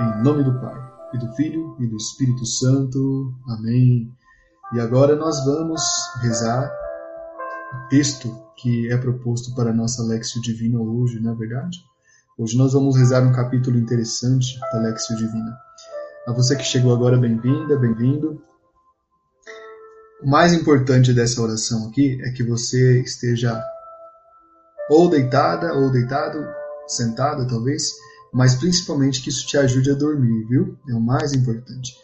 Em nome do Pai, e do Filho, e do Espírito Santo. Amém. E agora nós vamos rezar o texto que é proposto para a nossa Lexio Divina hoje, não é verdade? Hoje nós vamos rezar um capítulo interessante da Lexio Divina. A você que chegou agora, bem-vinda, bem-vindo. O mais importante dessa oração aqui é que você esteja ou deitada, ou deitado, sentada talvez, mas principalmente que isso te ajude a dormir, viu? É o mais importante.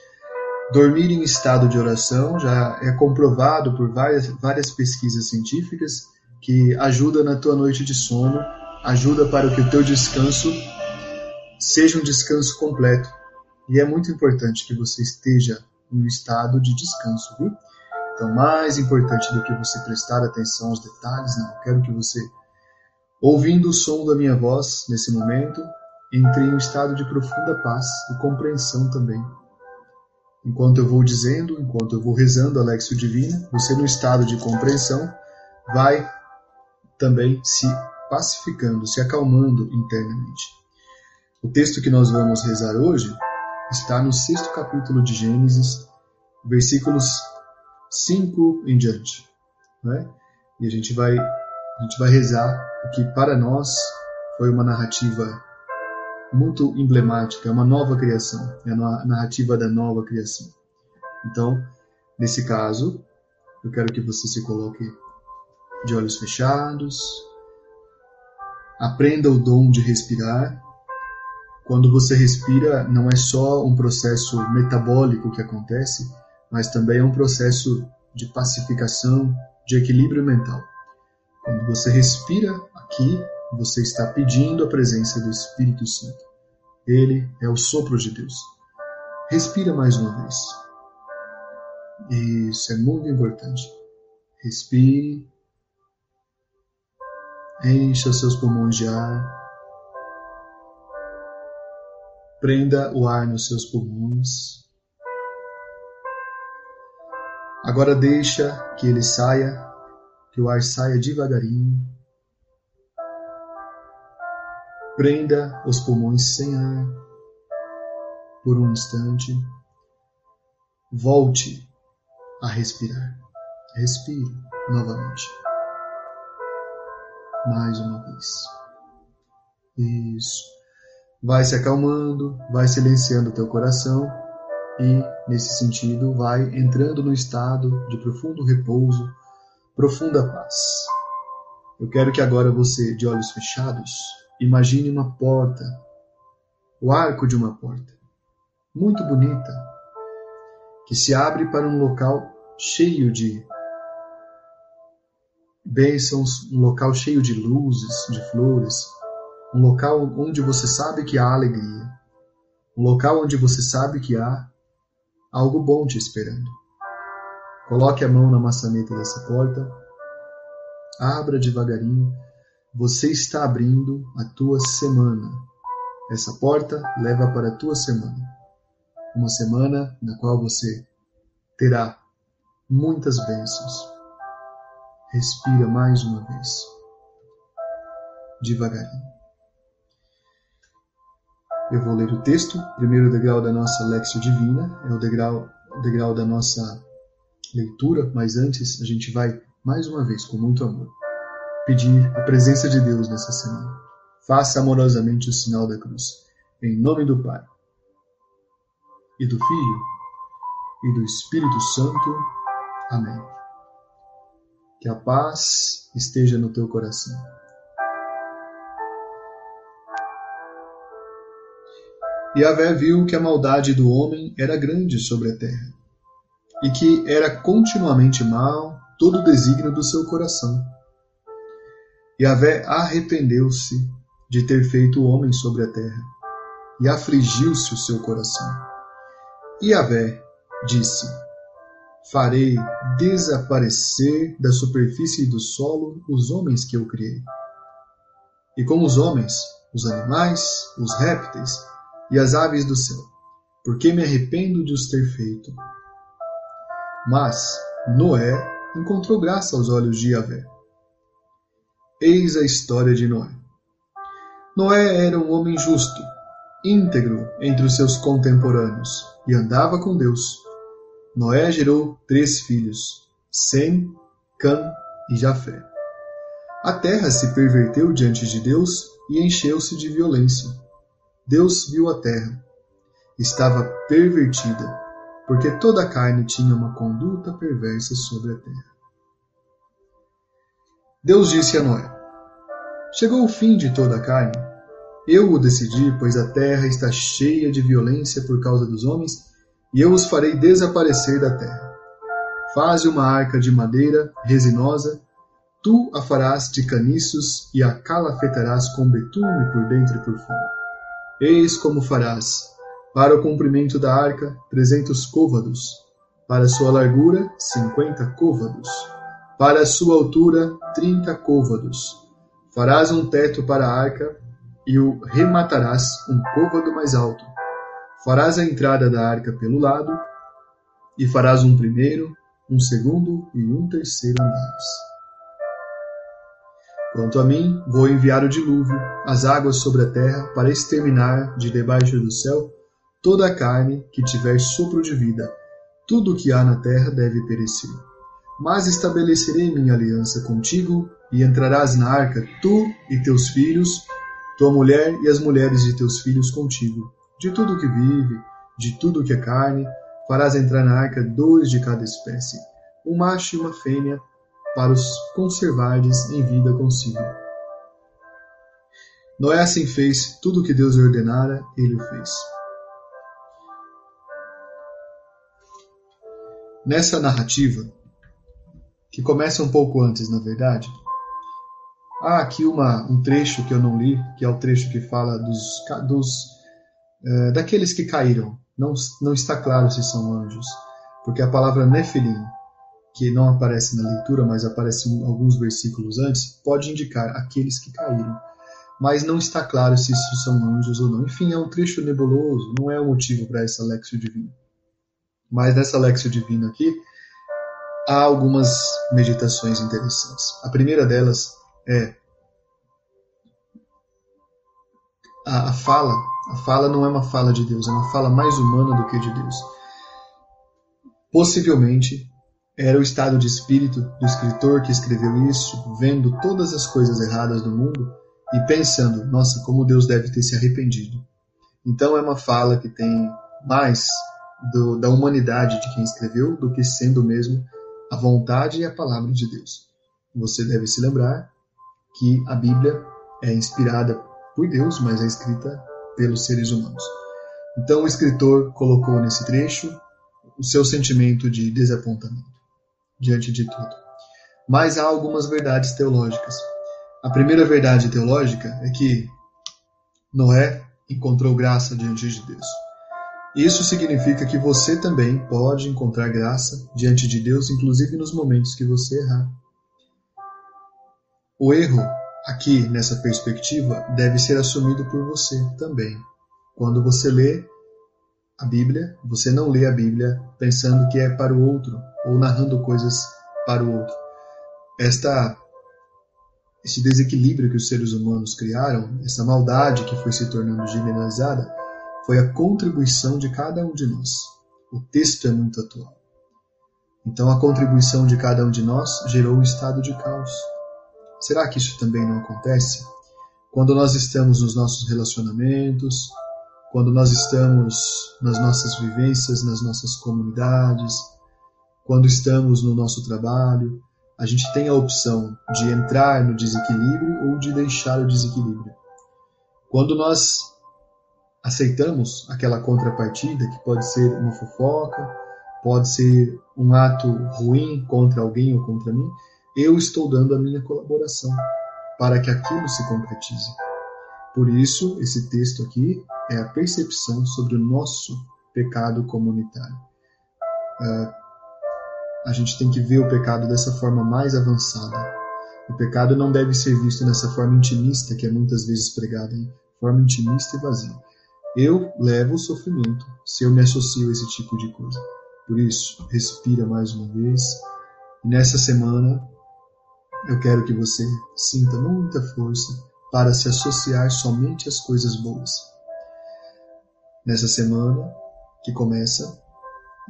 Dormir em estado de oração já é comprovado por várias, várias pesquisas científicas que ajuda na tua noite de sono, ajuda para que o teu descanso seja um descanso completo. E é muito importante que você esteja em um estado de descanso, viu? Então, mais importante do que você prestar atenção aos detalhes, não. Quero que você, ouvindo o som da minha voz nesse momento, entre em um estado de profunda paz e compreensão também. Enquanto eu vou dizendo, enquanto eu vou rezando a Lexio Divina, você no estado de compreensão vai também se pacificando, se acalmando internamente. O texto que nós vamos rezar hoje está no sexto capítulo de Gênesis, versículos 5 em diante. Né? E a gente vai a gente vai rezar o que para nós foi uma narrativa muito emblemática, é uma nova criação, é a narrativa da nova criação. Então, nesse caso, eu quero que você se coloque de olhos fechados, aprenda o dom de respirar. Quando você respira, não é só um processo metabólico que acontece, mas também é um processo de pacificação, de equilíbrio mental. Quando você respira aqui, você está pedindo a presença do Espírito Santo. Ele é o sopro de Deus. Respira mais uma vez. Isso é muito importante. Respire. Encha os seus pulmões de ar. Prenda o ar nos seus pulmões. Agora deixa que ele saia, que o ar saia devagarinho. Prenda os pulmões sem ar por um instante. Volte a respirar. Respire novamente. Mais uma vez. Isso. Vai se acalmando, vai silenciando o teu coração e, nesse sentido, vai entrando no estado de profundo repouso, profunda paz. Eu quero que agora você, de olhos fechados, imagine uma porta, o arco de uma porta, muito bonita, que se abre para um local cheio de bênçãos, um local cheio de luzes, de flores, um local onde você sabe que há alegria, um local onde você sabe que há algo bom te esperando. Coloque a mão na maçaneta dessa porta, abra devagarinho. Você está abrindo a tua semana. Essa porta leva para a tua semana. Uma semana na qual você terá muitas bênçãos. Respira mais uma vez, devagarinho. Eu vou ler o texto. O primeiro degrau da nossa Lexio Divina é o degrau, o degrau da nossa leitura, mas antes a gente vai, mais uma vez, com muito amor, pedir a presença de Deus nessa semana. Faça amorosamente o sinal da cruz. Em nome do Pai, e do Filho, e do Espírito Santo. Amém. Que a paz esteja no teu coração. E Avé viu que a maldade do homem era grande sobre a terra, e que era continuamente mal todo o desígnio do seu coração. Yahvé arrependeu-se de ter feito o homem sobre a terra, e afligiu-se o seu coração. E Yahvé disse: Farei desaparecer da superfície do solo os homens que eu criei. E com os homens, os animais, os répteis e as aves do céu, porque me arrependo de os ter feito. Mas Noé encontrou graça aos olhos de Yahvé. Eis a história de Noé. Noé era um homem justo, íntegro entre os seus contemporâneos, e andava com Deus. Noé gerou três filhos, Sem, Cã e Jafé. A terra se perverteu diante de Deus e encheu-se de violência. Deus viu a terra. Estava pervertida, porque toda a carne tinha uma conduta perversa sobre a terra. Deus disse a Noé: Chegou o fim de toda a carne. Eu o decidi, pois a terra está cheia de violência por causa dos homens, e eu os farei desaparecer da terra. Faze uma arca de madeira resinosa, tu a farás de caniços e a calafetarás com betume por dentro e por fora. Eis como farás. Para o comprimento da arca, trezentos côvados. Para sua largura, cinquenta côvados. Para sua altura, trinta côvados Farás um teto para a arca e o rematarás um côvado mais alto. Farás a entrada da arca pelo lado e farás um primeiro, um segundo e um terceiro andares. Quanto a mim, vou enviar o dilúvio, as águas sobre a terra, para exterminar de debaixo do céu toda a carne que tiver sopro de vida. Tudo o que há na terra deve perecer. Mas estabelecerei minha aliança contigo e entrarás na arca, tu e teus filhos, tua mulher e as mulheres de teus filhos contigo. De tudo que vive, de tudo que é carne, farás entrar na arca dois de cada espécie, um macho e uma fêmea, para os conservardes em vida consigo. Noé assim fez, tudo o que Deus ordenara, ele o fez. Nessa narrativa, que começa um pouco antes, na verdade, Há aqui uma, um trecho que eu não li, que é o trecho que fala dos, dos é, daqueles que caíram. Não, não está claro se são anjos, porque a palavra Nefilim, que não aparece na leitura, mas aparece alguns versículos antes, pode indicar aqueles que caíram. Mas não está claro se isso são anjos ou não. Enfim, é um trecho nebuloso, não é o motivo para essa Lexio Divina. Mas nessa Lexio Divina aqui, há algumas meditações interessantes. A primeira delas é a, a fala, a fala não é uma fala de Deus, é uma fala mais humana do que de Deus. Possivelmente era o estado de espírito do escritor que escreveu isso, vendo todas as coisas erradas do mundo e pensando, nossa, como Deus deve ter se arrependido. Então é uma fala que tem mais do, da humanidade de quem escreveu do que sendo mesmo a vontade e a palavra de Deus. Você deve se lembrar que a Bíblia é inspirada por Deus, mas é escrita pelos seres humanos. Então o escritor colocou nesse trecho o seu sentimento de desapontamento diante de tudo. Mas há algumas verdades teológicas. A primeira verdade teológica é que Noé encontrou graça diante de Deus. Isso significa que você também pode encontrar graça diante de Deus, inclusive nos momentos que você errar. O erro, aqui nessa perspectiva, deve ser assumido por você também. Quando você lê a Bíblia, você não lê a Bíblia pensando que é para o outro ou narrando coisas para o outro. Esta esse desequilíbrio que os seres humanos criaram, essa maldade que foi se tornando generalizada, foi a contribuição de cada um de nós. O texto é muito atual. Então, a contribuição de cada um de nós gerou um estado de caos. Será que isso também não acontece? Quando nós estamos nos nossos relacionamentos, quando nós estamos nas nossas vivências, nas nossas comunidades, quando estamos no nosso trabalho, a gente tem a opção de entrar no desequilíbrio ou de deixar o desequilíbrio. Quando nós aceitamos aquela contrapartida, que pode ser uma fofoca, pode ser um ato ruim contra alguém ou contra mim, eu estou dando a minha colaboração para que aquilo se concretize. Por isso, esse texto aqui é a percepção sobre o nosso pecado comunitário. Uh, a gente tem que ver o pecado dessa forma mais avançada. O pecado não deve ser visto nessa forma intimista que é muitas vezes pregada, em forma intimista e vazia. Eu levo o sofrimento se eu me associo a esse tipo de coisa. Por isso, respira mais uma vez. E nessa semana, eu quero que você sinta muita força para se associar somente às coisas boas. Nessa semana que começa,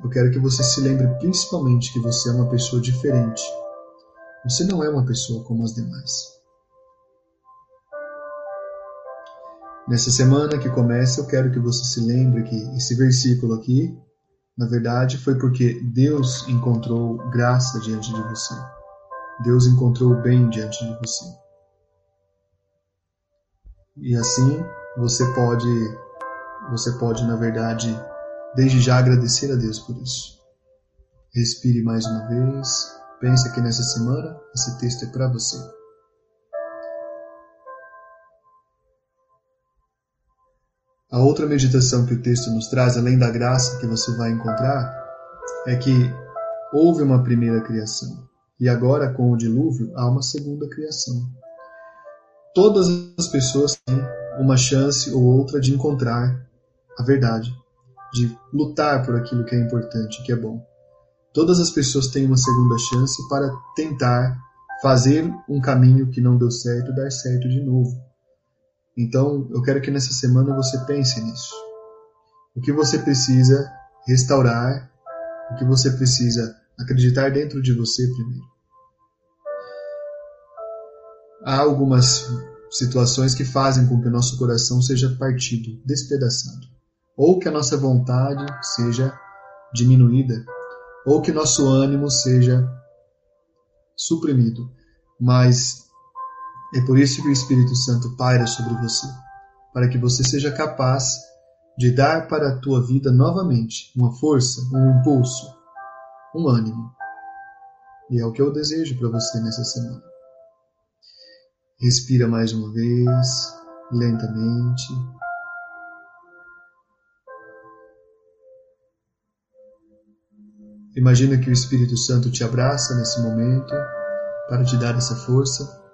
eu quero que você se lembre principalmente que você é uma pessoa diferente. Você não é uma pessoa como as demais. Nessa semana que começa, eu quero que você se lembre que esse versículo aqui, na verdade, foi porque Deus encontrou graça diante de você. Deus encontrou o bem diante de você. E assim, você pode você pode, na verdade, desde já agradecer a Deus por isso. Respire mais uma vez. Pense que nessa semana esse texto é para você. A outra meditação que o texto nos traz, além da graça que você vai encontrar, é que houve uma primeira criação e agora, com o dilúvio, há uma segunda criação. Todas as pessoas têm uma chance ou outra de encontrar a verdade, de lutar por aquilo que é importante, que é bom. Todas as pessoas têm uma segunda chance para tentar fazer um caminho que não deu certo dar certo de novo. Então, eu quero que nessa semana você pense nisso. O que você precisa restaurar, o que você precisa acreditar dentro de você primeiro. Há algumas situações que fazem com que o nosso coração seja partido, despedaçado, ou que a nossa vontade seja diminuída, ou que nosso ânimo seja suprimido. Mas é por isso que o Espírito Santo paira sobre você, para que você seja capaz de dar para a tua vida novamente uma força, um impulso, um ânimo. E é o que eu desejo para você nessa semana. Respira mais uma vez, lentamente. Imagina que o Espírito Santo te abraça nesse momento para te dar essa força.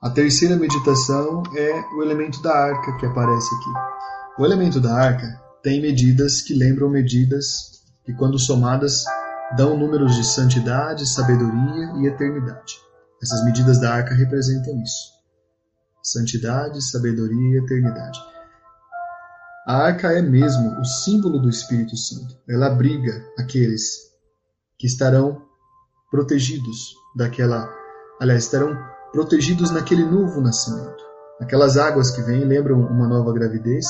A terceira meditação é o elemento da arca que aparece aqui. O elemento da arca tem medidas que lembram medidas que, quando somadas, dão números de santidade, sabedoria e eternidade. Essas medidas da arca representam isso: santidade, sabedoria e eternidade. A arca é mesmo o símbolo do Espírito Santo. Ela abriga aqueles que estarão protegidos daquela, aliás, estarão protegidos naquele novo nascimento. Aquelas águas que vêm lembram uma nova gravidez,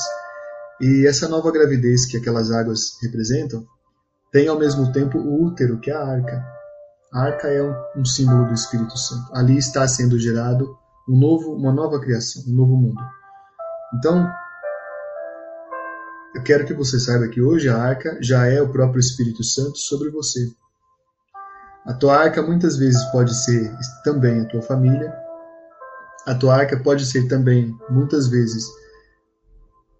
e essa nova gravidez que aquelas águas representam tem ao mesmo tempo o útero, que é a arca. A arca é um, um símbolo do Espírito Santo. Ali está sendo gerado um novo, uma nova criação, um novo mundo. Então, eu quero que você saiba que hoje a arca já é o próprio Espírito Santo sobre você. A tua arca muitas vezes pode ser também a tua família. A tua arca pode ser também, muitas vezes,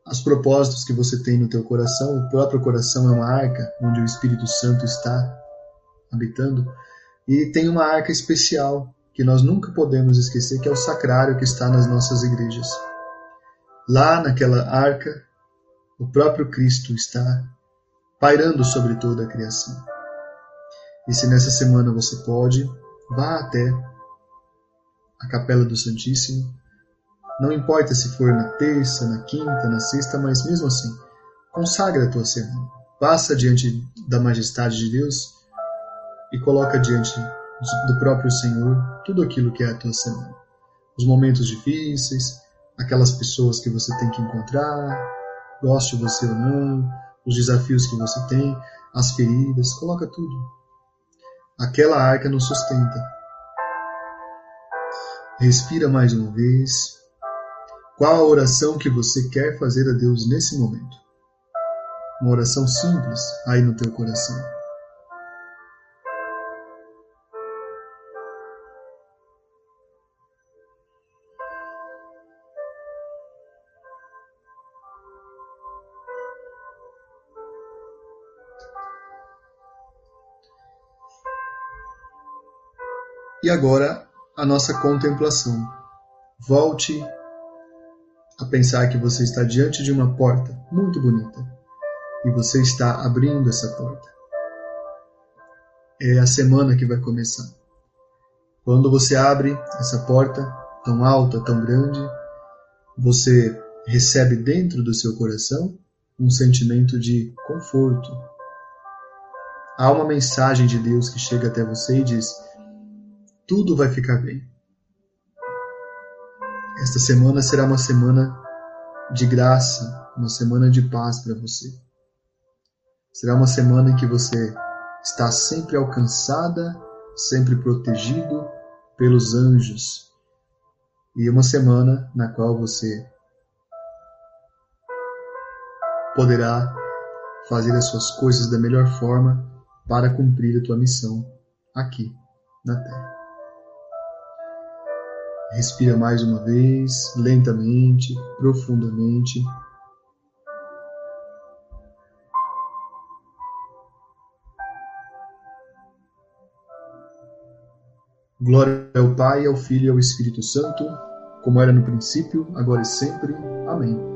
os propósitos que você tem no teu coração. O próprio coração é uma arca onde o Espírito Santo está habitando. E tem uma arca especial que nós nunca podemos esquecer, que é o sacrário que está nas nossas igrejas. Lá naquela arca, o próprio Cristo está pairando sobre toda a criação. E se nessa semana você pode, vá até a Capela do Santíssimo. Não importa se for na terça, na quinta, na sexta, mas mesmo assim, consagra a tua semana. Passa diante da majestade de Deus e coloca diante do próprio Senhor tudo aquilo que é a tua semana. Os momentos difíceis, aquelas pessoas que você tem que encontrar, goste você ou não, os desafios que você tem, as feridas, coloca tudo Aquela arca nos sustenta. Respira mais uma vez. Qual a oração que você quer fazer a Deus nesse momento? uma oração simples aí no teu coração. E agora a nossa contemplação. Volte a pensar que você está diante de uma porta muito bonita e você está abrindo essa porta. É a semana que vai começar. Quando você abre essa porta tão alta, tão grande, você recebe dentro do seu coração um sentimento de conforto. Há uma mensagem de Deus que chega até você e diz: tudo vai ficar bem. Esta semana será uma semana de graça, uma semana de paz para você. Será uma semana em que você está sempre alcançada, sempre protegido pelos anjos. E uma semana na qual você poderá fazer as suas coisas da melhor forma para cumprir a tua missão aqui na Terra. Respira mais uma vez, lentamente, profundamente. Glória ao Pai, ao Filho e ao Espírito Santo, como era no princípio, agora e sempre. Amém.